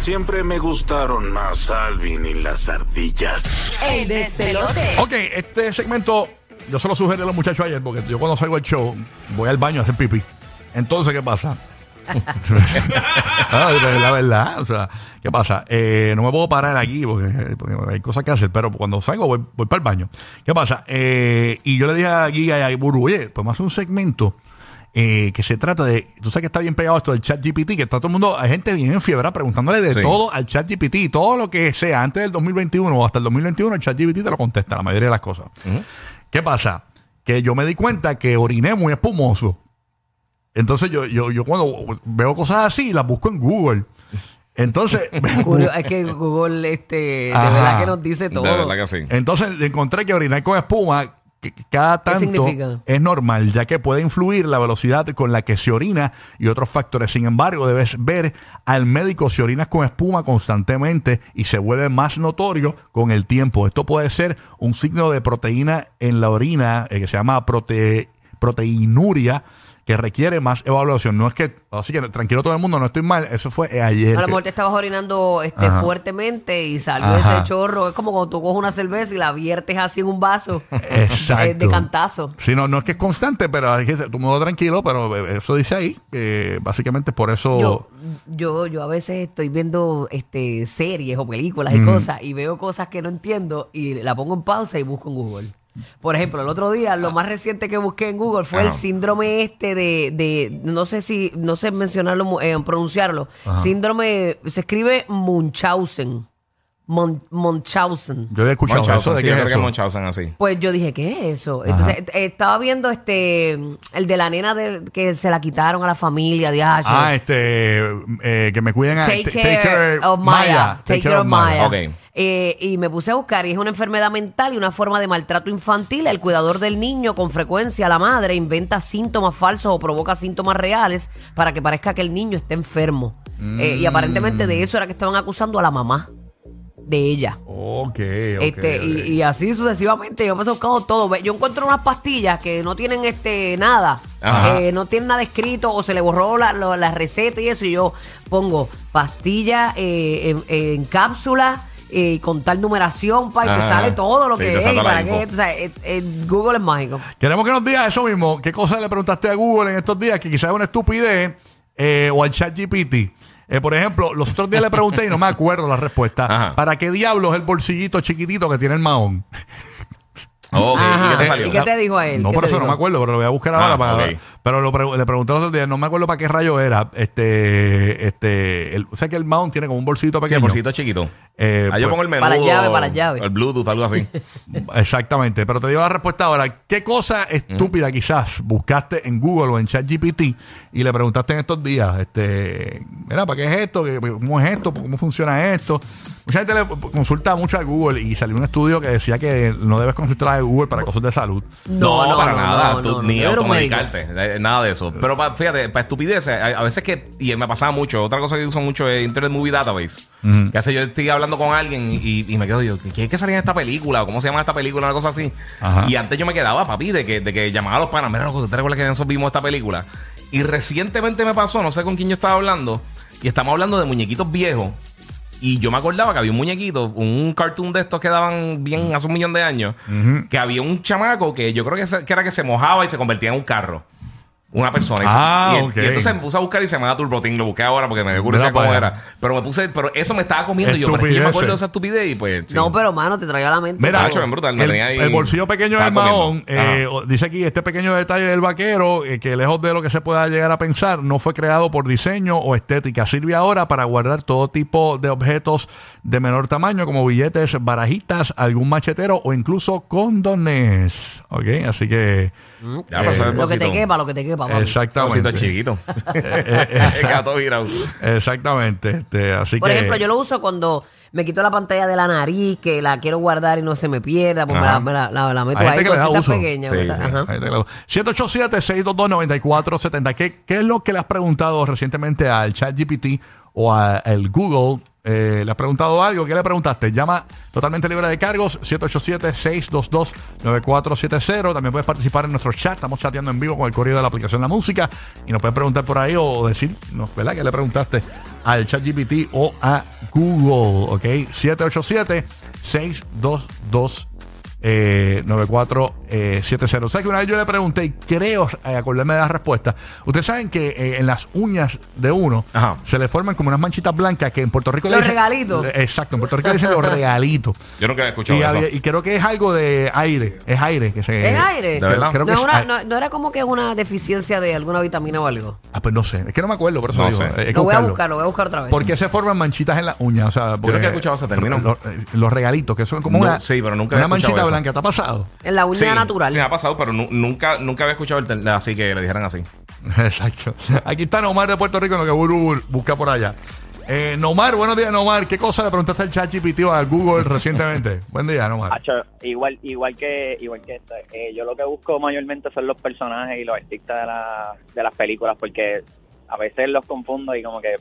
Siempre me gustaron más Alvin y las ardillas. ¡Ey, despelote! Ok, este segmento yo se lo sugerí a los muchachos ayer porque yo cuando salgo del show voy al baño a hacer pipí. Entonces, ¿qué pasa? Ah, la verdad, o sea, ¿qué pasa? Eh, no me puedo parar aquí porque, porque hay cosas que hacer, pero cuando salgo voy, voy para el baño. ¿Qué pasa? Eh, y yo le dije a Giga y a Buru, oye, pues a hacer un segmento eh, que se trata de, tú sabes que está bien pegado esto del chat GPT, que está todo el mundo, hay gente bien en fiebre preguntándole de Sí. todo al chat GPT, todo lo que sea antes del 2021 o hasta el 2021, el chat GPT te lo contesta, la mayoría de las cosas. ¿Qué pasa? Que yo me di cuenta que oriné muy espumoso. Entonces yo, yo, yo cuando veo cosas así, las busco en Google. Entonces, Curio- es que Google, este, de Ajá. verdad que nos dice todo. De verdad que sí. entonces encontré que orinar con espuma cada tanto es normal, ya que puede influir la velocidad con la que se orina y otros factores. Sin embargo, debes ver al médico si orinas con espuma constantemente y se vuelve más notorio con el tiempo. Esto puede ser un signo de proteína en la orina eh, que se llama prote- proteinuria que requiere más evaluación. No es que, así que tranquilo todo el mundo, no estoy mal. Eso fue eh, ayer. A lo mejor te estabas orinando este, Ajá. fuertemente y salió Ajá. ese chorro. Es como cuando tú coges una cerveza y la viertes así en un vaso. Exacto. eh, de cantazo. Sí, no, no es que es constante, pero hay que tú modo tranquilo, pero eh, eso dice ahí, que básicamente por eso... Yo, yo, yo a veces estoy viendo este series o películas y cosas y veo cosas que no entiendo y la pongo en pausa y busco en Google. Por ejemplo, el otro día lo más reciente que busqué en Google fue el síndrome este de, de no sé si, no sé mencionarlo, eh, pronunciarlo. Síndrome, se escribe Munchausen. Mon- Munchausen. Yo había escuchado eso de sí, que yo es creo que eso. Munchausen así. Pues yo dije, ¿qué es eso? Entonces, eh, estaba viendo este, el de la nena de, que se la quitaron a la familia de. Ah, este, eh, que me cuiden a... Take, t- care, of Maya. Take, care of Maya. Ok. Eh, y me puse a buscar, y es una enfermedad mental y una forma de maltrato infantil. El cuidador del niño, con frecuencia la madre, inventa síntomas falsos o provoca síntomas reales para que parezca que el niño está enfermo. Eh, y aparentemente de eso era que estaban acusando a la mamá de ella. Ok, ok. Este, y, y así sucesivamente. Yo me he buscado todo. Yo encuentro unas pastillas que no tienen este nada. Eh, no tienen nada escrito o se le borró la, la- la receta y eso. Y yo pongo pastilla eh, en, en cápsula. eh, con tal numeración para que Ajá. sale todo lo Sí, que te es. y para que, o sea, Google es mágico. Queremos que nos digas eso mismo. ¿Qué cosa le preguntaste a Google en estos días que quizás es una estupidez eh, o al chat GPT? Eh, por ejemplo, los otros días le pregunté y no me acuerdo la respuesta. Ajá. ¿Para qué diablos el bolsillito chiquitito que tiene el mahón? Ok. ¿y qué te Eh, salió? ¿Y qué te dijo a él? No, ¿Qué por te eso no dijo? me acuerdo, pero lo voy a buscar Ah, ahora. Para, ok. Pero lo pre- le pregunté los otros días, no me acuerdo para qué rayo era. Este, este, el, o sea que el mount tiene como un bolsito Sí, pequeño. el bolsito chiquito. Eh, Ahí yo pues, pongo el menú. Para la llave, para la llave. El Bluetooth, algo así. Exactamente, pero te digo la respuesta ahora. ¿Qué cosa estúpida quizás buscaste en Google o en ChatGPT y le preguntaste en estos días? Este, mira, ¿para qué es esto? ¿Qué- ¿Cómo es esto? ¿Cómo funciona esto? Mucha gente le consulta mucho a Google y salió un estudio que decía que no debes consultar a Google para cosas de salud. No, No, no, para no, nada. no, Tú no, ni automedicarte. Eh, Nada de eso. Pero pa- fíjate, para estupideces, a, a veces que. Y me pasaba mucho. Otra cosa que uso mucho es Internet Movie Database. Que hace yo estoy hablando con alguien y, y me quedo yo, ¿qué es que salía en esta película? ¿O ¿Cómo se llama esta película? Una cosa así. Ajá. Y antes yo me quedaba, papi, de que, de que llamaba a los panas. Mira, loco, ¿tú te recuerdas que nosotros vimos esta película? Y recientemente me pasó, no sé con quién yo estaba hablando. Y estamos hablando de muñequitos viejos. Y yo me acordaba que había un muñequito, un cartoon de estos que daban bien hace un millón de años, que había un chamaco que yo creo que era que se mojaba y se convertía en un carro. Una persona. Y se- Ah, y, ok. y entonces me puse a buscar y se me da Turbotín. Lo busqué ahora porque me dio curiosidad Mira para cómo allá. era. Pero me puse, pero eso me estaba comiendo. Y yo, pero es que yo me acuerdo de esa estupidez y pues. sí. No, pero mano, te traigo a la mente. Mira, todo. Tacho, bien brutal, me el, tenía ahí- el bolsillo pequeño del estaba mahón, comiendo. eh, o- dice aquí, este pequeño detalle del vaquero, eh, que lejos de lo que se pueda llegar a pensar, no fue creado por diseño o estética. Sirve ahora para guardar todo tipo de objetos de menor tamaño, como billetes, barajitas, algún machetero o incluso condones. ¿Ok? Así que... Ya el Lo que te bolsito. quepa, lo que te quepa, Exactamente. Bolsito chiquito. El gato virado. Exactamente. este, así Por que... ejemplo, yo lo uso cuando me quito la pantalla de la nariz, que la quiero guardar y no se me pierda, pues me la, me la- la- la meto ahí, cositas pequeñas. Sí, ¿verdad? sí. Ajá. Ahí te lo- 787-622-9470. ¿Qué, ¿Qué es lo que le has preguntado recientemente al ChatGPT o a- al Google? Eh, ¿Le has preguntado algo? ¿Qué le preguntaste? Llama totalmente libre de cargos, 787-622-9470. También puedes participar en nuestro chat. Estamos chateando en vivo con el correo de la aplicación La Música. Y nos puedes preguntar por ahí o decir, ¿no? ¿verdad? ¿Qué le preguntaste al ChatGPT o a Google, ¿ok? 787-622. Eh, 9470. O sea que una vez yo le pregunté y creo eh, acordarme de la respuesta. Ustedes saben que eh, en las uñas de uno Ajá. se le forman como unas manchitas blancas que en Puerto Rico le Los dicen- regalitos. le- Exacto, en Puerto Rico le dicen los regalitos. Yo nunca había escuchado Y, eso. había- y creo que es algo de aire. Es aire que se. ¿Es aire? ¿De verdad? Creo que no, es es una- aire. no- no era como que una deficiencia de alguna vitamina o algo. Ah, pues no sé. Es que no me acuerdo, por eso No digo. sé. eh, hay que Lo voy a buscarlo. buscar, lo voy a buscar otra vez. ¿Por qué se forman manchitas en las uñas? O sea, porque- nunca he escuchado ese término. Los, los regalitos, que son como No, una, sí, pero nunca una escuchado manchita eso. blanca. ¿Te ha pasado? En la uña Sí, natural. Sí, me ha pasado, pero nu- nunca, nunca había escuchado el tel- así que le dijeran así. Exacto. Aquí está Nomar de Puerto Rico, en lo que Buru busca por allá. Eh, Nomar, buenos días, Nomar. ¿Qué cosa le preguntaste al ChatGPT o al Google recientemente? Buen día, Nomar. Hacho, igual igual que igual que esto, eh, yo lo que busco mayormente son los personajes y los artistas de, la, de las películas porque a veces los confundo y como que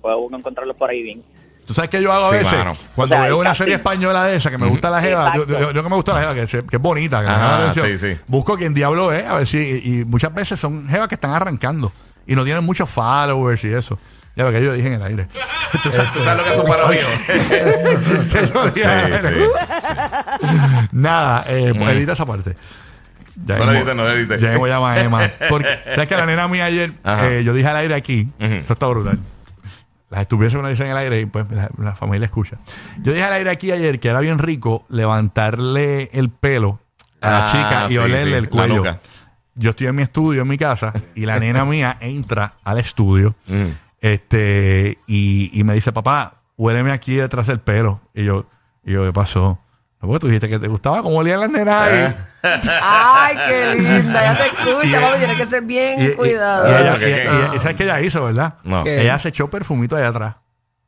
puedo encontrarlos por ahí bien. ¿Tú sabes qué yo hago a Sí, veces? mano. Cuando O sea, veo una serie española de esa que me gusta la jeva, yo, Exacto. yo- yo que me gusta la jeva, que, se- que es bonita, que me Ajá, llama la atención. sí, sí. Busco quién diablo es, a ver si. Y muchas veces son jevas que están arrancando y no tienen muchos followers y eso. Ya lo que yo dije en el aire. ¿Tú sabes, tú sabes lo que es un parodio? Que yo dije en el sí, aire. sí. Nada, eh, Mm. edita esa parte. Ya No mismo- edites, no le edites. Ya mismo llama a Emma. Porque, ¿sabes que la nena mía ayer, Ajá. eh, yo dije al aire aquí, esto está brutal. Las estupideces que uno dice en el aire y pues la, la familia escucha. Yo dije al aire aquí ayer que era bien rico levantarle el pelo a la Ah, chica y sí, olerle sí, el cuello. Yo estoy en mi estudio, en mi casa, y la nena mía entra al estudio Mm. este y, y me dice, papá, huéleme aquí detrás del pelo. Y yo, y yo ¿qué pasó? No, porque tú dijiste que te gustaba cómo olían las nenas ahí. Ay, qué linda. Ya te escucha, papi. Tienes que ser bien cuidado. y ¿sabes qué ella hizo, verdad? No. ¿Qué? Ella se echó perfumito allá atrás.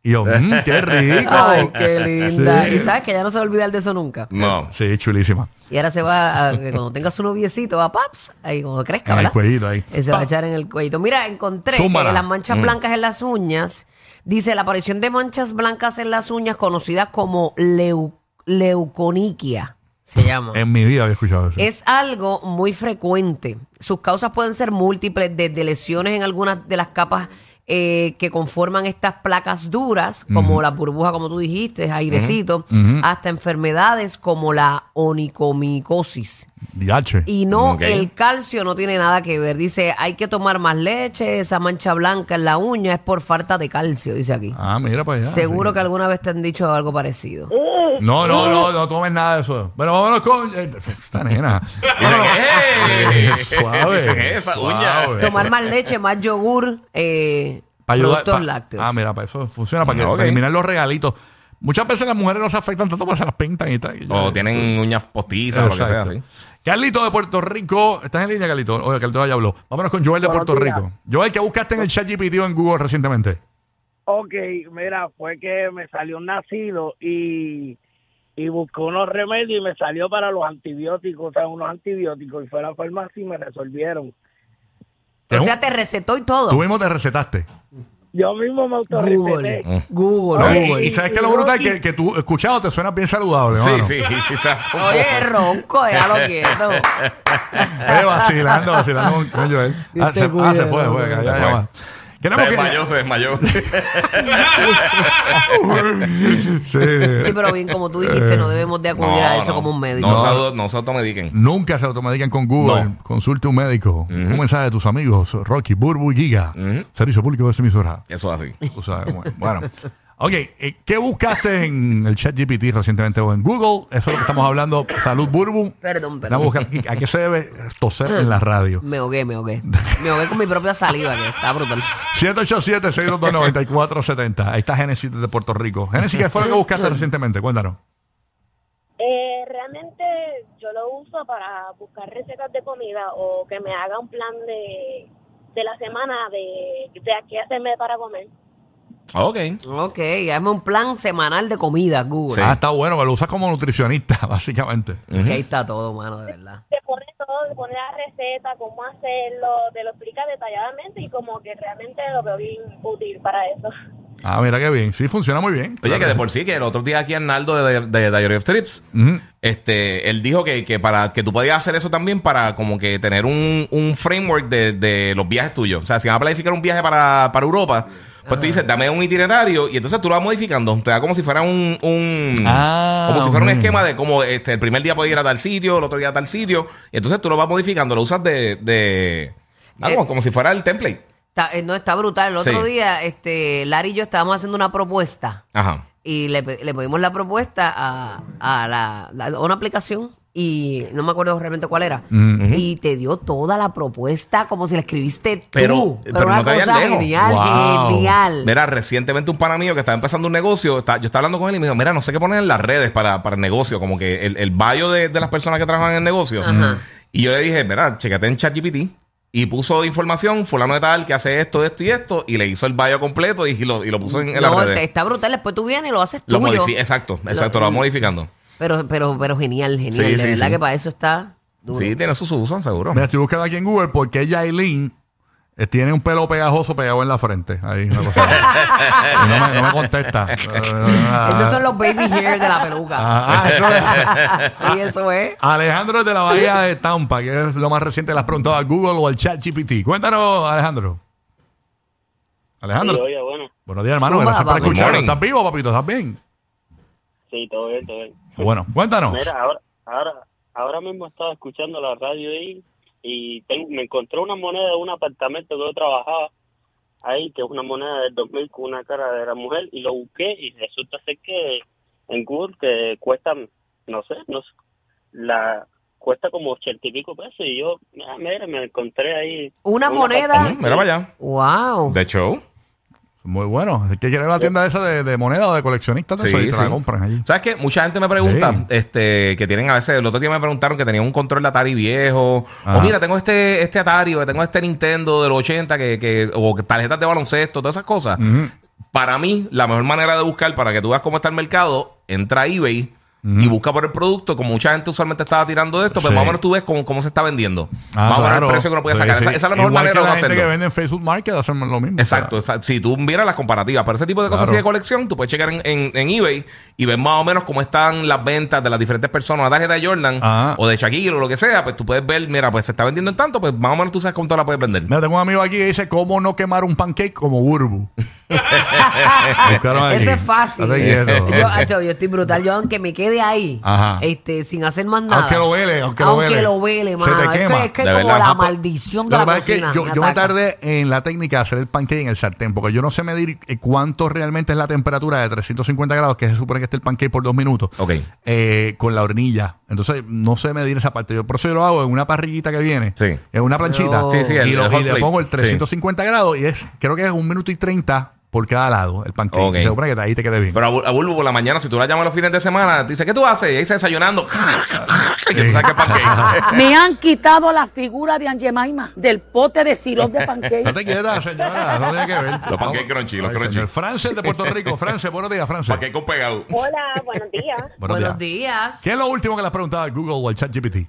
Y yo, mmm, qué rico. Ay, qué linda. Sí. Y sabes que ya no se va a olvidar de eso nunca. No. Sí, chulísima. Y ahora se va a, que cuando tenga su noviecito, va a paps, ahí cuando crezca, En el ¿verdad? cuellito ahí. Eh, se va a echar en el cuellito. Mira, encontré Zúmbala. que las manchas Mm. blancas en las uñas, dice la aparición de manchas blancas en las uñas conocidas como leu- leuconiquia, se llama. En mi vida había escuchado eso. Es algo muy frecuente. Sus causas pueden ser múltiples, desde lesiones en algunas de las capas eh, que conforman estas placas duras, como la burbuja, como tú dijiste, airecito, hasta enfermedades como la onicomicosis. Diache. Y no, Ok. el calcio no tiene nada que ver. Dice, hay que tomar más leche, esa mancha blanca en la uña es por falta de calcio, dice aquí. Ah, mira para allá. Seguro que alguna vez te han dicho algo parecido. No, no, no, no tomes nada de eso. Bueno, vámonos con eh, esta nena. Vámonos. ¡Eh! Suave. Dicen esa uña. suave. Tomar más leche, más yogur, eh, Para ayudar. productos pa- lácteos. Ah, mira, para eso funciona, para, que, Ok. para eliminar los regalitos. Muchas veces las mujeres no se afectan tanto porque se las pintan y tal. y ya. O tienen uñas postizas o lo que sea Exacto. así. Carlito de Puerto Rico. ¿Estás en línea, Carlito? Oye, Carlito ya habló. Vámonos con Joel de Buenos Puerto días. Rico. Joel, ¿qué buscaste en el chat GPT o en Google recientemente? Ok, mira, fue que me salió un nacido y, y busqué unos remedios y me salió para los antibióticos, o sea, unos antibióticos. Y fue a la farmacia y me resolvieron. O sea, te recetó y todo. Tú mismo te recetaste. Yo mismo me Google. autorreceté. Google, Oye, Google. y sabes que lo brutal que, que tú escuchado te suena bien saludable, Sí, mano. sí, quizás. Oye, ronco, déjalo quieto. Eh, vacilando, vacilando con, con Joel. Dios Ah, te se, ah, cuide, se fue, no, fue, no, ya, ya, ya va. Se Queremos que- desmayó, se desmayó. Sí. Sí, pero bien, como tú dijiste, no debemos de acudir a eso como un médico. No, se auto- no se automediquen. Nunca se automedican con Google. No. Consulte un médico. Un mensaje de tus amigos, Rocky, Burbu y Giga. Servicio público de esta emisora. Eso es así. Cómo es. Bueno. Ok, eh, ¿qué buscaste en el chat GPT recientemente o en Google? Eso es lo que estamos hablando. Salud, Burbu. Perdón, Vamos a perdón. buscar- ¿y ¿A qué se debe toser en la radio? Me ahogué, me ahogué. Me ahogué con mi propia saliva, que está brutal. 787-622-9470. Ahí está Génesis de Puerto Rico. Génesis, ¿qué fue lo que buscaste recientemente? Cuéntanos. Eh, realmente yo lo uso para buscar recetas de comida o que me haga un plan de, de la semana de, de aquí a hacerme para comer. Ok. Ok, hazme un plan semanal de comida, Google. Sí. Ah, está bueno, que lo usas como nutricionista, básicamente. Que ahí está todo, mano, de verdad. Te pone todo, te pone la receta, cómo hacerlo, te lo explica detalladamente y como que realmente lo veo bien útil para eso. Ah, mira qué bien. Sí, funciona muy bien. Oye, que de por sí, que el otro día aquí Arnaldo de, de, de Diary of Trips, este, él dijo que, que para que tú podías hacer eso también para como que tener un, un framework de, de los viajes tuyos. O sea, si vas a planificar un viaje para, para Europa, Pues tú dices, dame un itinerario y entonces tú lo vas modificando. Te da como si fuera un. un Ah, como si fuera un esquema de como este, el primer día puedes ir a tal sitio, el otro día a tal sitio. Y entonces tú lo vas modificando, lo usas de. de ah, Eh, como, como si fuera el template. Está- eh, no, está brutal. El otro Sí. día, este, Larry y yo estábamos haciendo una propuesta Ajá. y le, le pedimos la propuesta a, a la, la- a una aplicación y no me acuerdo realmente cuál era. Mm. Y te dio toda la propuesta como si la escribiste tú. Pero- pero una no cosa genial, Wow. genial. Mira, recientemente un pana mío que estaba empezando un negocio, está- yo estaba hablando con él y me dijo, mira, no sé qué poner en las redes para, para el negocio, como que el, el bio de, de las personas que trabajan en el negocio. Ajá. Y yo le dije, mira, checate en ChatGPT. Y puso información, fulano de tal, que hace esto, esto y esto, y le hizo el bio completo y, y lo, y lo puso en, en No, te- está brutal. Después tú vienes y lo haces Lo modifi- exacto, exacto, lo, va modificando. Pero, pero, pero genial, genial. Sí, de sí, verdad sí. que para eso está duro. Sí, tiene sus usos, seguro. Mira, estoy buscando aquí en Google porque Yailin eh, tiene un pelo pegajoso pegado en la frente. Ahí, una cosa. No, me, no me contesta. Esos son los baby hair de la peluca. Ah, ah, eso es. sí, eso es. Alejandro de la Bahía de Tampa, que es lo más reciente, le has preguntado a Google o al chat GPT. Cuéntanos, Alejandro. Alejandro. Sí, oye, bueno, Buenos días, hermano. Gracias por escucharnos. ¿Estás vivo, papito? ¿Estás bien? Sí, todo bien, todo bien. Bueno, cuéntanos. Mira, ahora, ahora, ahora mismo estaba escuchando la radio ahí y tengo- me encontré una moneda de un apartamento que yo trabajaba ahí, que es una moneda del 2000 con una cara de la mujer, y lo busqué y resulta ser que en Google que cuesta, no sé, no sé, la cuesta como ochenta y pico pesos y yo, ah, mira, me encontré ahí. Una un moneda. apartamento. Mira allá. Wow. De show. Muy bueno. Es que quiere una tienda de esa de, de moneda o de coleccionistas de Sí, eso y te la sí. compran allí. ¿Sabes qué? Mucha gente me pregunta, Sí. este, que tienen a veces, el otro día me preguntaron que tenían un control de Atari viejo, Ajá. o mira, tengo este, este Atari, o tengo este Nintendo de los 80, que, que, o tarjetas de baloncesto, todas esas cosas. Para mí, la mejor manera de buscar, para que tú veas cómo está el mercado, entra a eBay y busca por el producto, como mucha gente usualmente estaba tirando de esto, pero Sí. más o menos tú ves cómo, cómo se está vendiendo. Ah, más o menos claro. el precio que uno puede Sí, sacar. sí. Esa, esa es la mejor Igual manera que de la no gente hacerlo. que vende en Facebook Market hacen lo mismo. Exacto, O sea, exacto. Si tú miras las comparativas, pero ese tipo de cosas Claro. así de colección, tú puedes checar en, en- en eBay y ver más o menos cómo están las ventas de las diferentes personas, una tarjeta de Jordan Ajá. o de Shakira o lo que sea, pues tú puedes ver, mira, pues se está vendiendo en tanto, pues más o menos tú sabes cuánto la puedes vender. Mira, tengo un amigo aquí que dice cómo no quemar un pancake como burbu. Eso es fácil. Date quieto. Yo, acho, yo estoy brutal. Yo, aunque me quede ahí, Ajá. este, sin hacer más nada. Aunque lo vele, aunque lo vele. lo vele, Se te Es quema. que es que De como verdad. la Ah, pues, maldición de la es que cocina. yo, me yo me tardé en la técnica de hacer el pancake en el sartén, porque yo no sé medir eh, cuánto realmente es la temperatura de 350 grados, que se supone que esté el pancake por dos minutos, Ok. eh, con la hornilla. Entonces, no sé medir esa parte. Yo por eso yo lo hago en una parrillita que viene, Sí. en una planchita. Sí, sí, el- y, lo- y le pongo el 350 grados y es, creo que es un minuto y 30 por cada lado el pancake. Ok. Se supone que ahí te quede bien. Pero a, Bul- a Bulbo por la mañana, si tú la llamas los fines de semana, te dice, ¿qué tú haces? Y ahí está desayunando. que tú sabes que es pancake. Me han quitado la figura de Angemaima del pote de sirope de No pancake. te quietas, señora, no tiene que ver. Los pancakes crunchy, los crunchy. señor. De Puerto Rico. Frances, buenos días, Frances. pancake con pegado. Hola, buenos días. Buenos Buenos días. días. ¿Qué es lo último que le has preguntado a Google o al ChatGPT?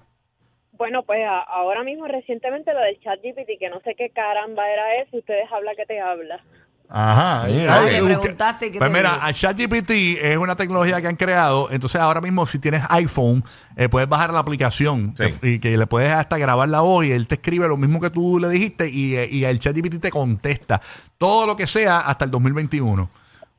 Bueno, pues a- ahora mismo recientemente lo del chat GPT, que no sé qué caramba era eso, ustedes habla que te habla. Ajá. Ah, le preguntaste y qué Pues te mira, dijo. a ChatGPT es una tecnología que han creado. Entonces, ahora mismo, si tienes iPhone, eh, puedes bajar la aplicación Sí. y que le puedes hasta grabar la voz y él te escribe lo mismo que tú le dijiste y, eh, y el ChatGPT te contesta todo lo que sea hasta el 2021.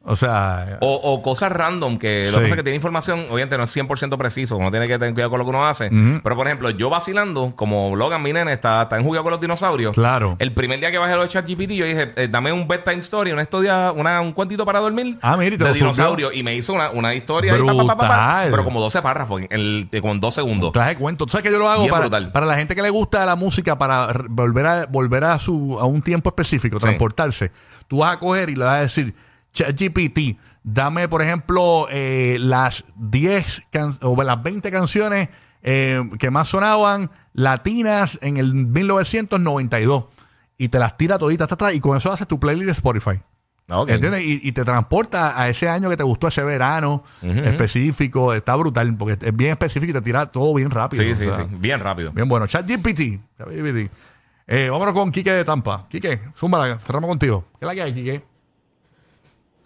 O sea, O, o cosas random que lo Sí. que pasa es que tiene información, obviamente no es 100% preciso, uno tiene que tener cuidado con lo que uno hace. Pero por ejemplo, yo vacilando, como Logan, mi nene, está, está en con los dinosaurios. Claro. El primer día que bajé los ChatGPT, yo dije, eh, dame un bedtime story, una historia, una, un cuentito para dormir. Ah, mira, y te de dinosaurio. Y me hizo una, una historia ahí, pa, pero como 12 párrafos, en el, en dos segundos. clase de cuento. Tú sabes que yo lo hago Bien para, brutal. para la gente que le gusta la música, para volver a volver a su a un tiempo específico, Sí. transportarse. Tú vas a coger y le vas a decir, ChatGPT, dame, por ejemplo, eh, las 10 can- o las 20 canciones eh, que más sonaban latinas en el 1992. Y te las tira toditas, ta, ta, y con eso haces tu playlist de Spotify. Ah, ok. ¿Entiendes? Y, y te transporta a ese año que te gustó, ese verano específico. Está brutal, porque es bien específico y te tira todo bien rápido. Sí, sí, sea, sí. Bien rápido. Bien bueno. ChatGPT. ChatGPT. Eh, vámonos con Quique de Tampa. Quique, zúmbala, cerramos contigo. ¿Qué es la que hay, Quique?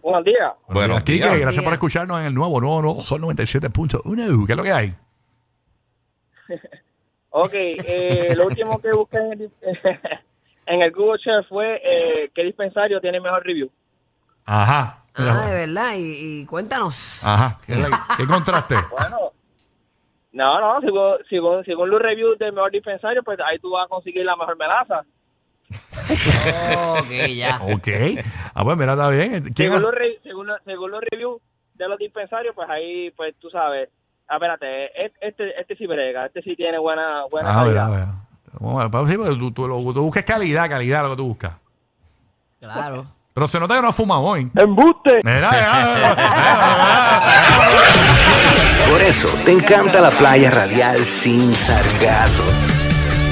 Buenos días. Buenos Quique, días. gracias por escucharnos en el nuevo, nuevo, nuevo Sol 97.1. ¿Qué es lo que hay? Ok, eh, lo último que busqué en el, en el Google Share fue eh, qué dispensario tiene mejor review. Ajá. Ah, de verdad. Y, y cuéntanos. Ajá. ¿Qué, qué encontraste? Bueno, no, no, según, según, según los reviews del mejor dispensario, pues ahí tú vas a conseguir la mejor melaza. Ok, ya. ok. Ah, pues mira, está bien. ¿Quién Según ha- los, re- según, los- según los reviews de los dispensarios, pues ahí, pues tú sabes. Ah, espérate, e- este, este sí brega, este sí tiene buena, buena Ah, calidad. mira, mira. Vamos a ver, pues sí, porque tú, tú, lo- tú buscas calidad, calidad, lo que tú buscas. Claro. Pero se nota que no fumado hoy. ¡Embuste! Mira, ya. Por eso te encanta la playa radial sin sargazo.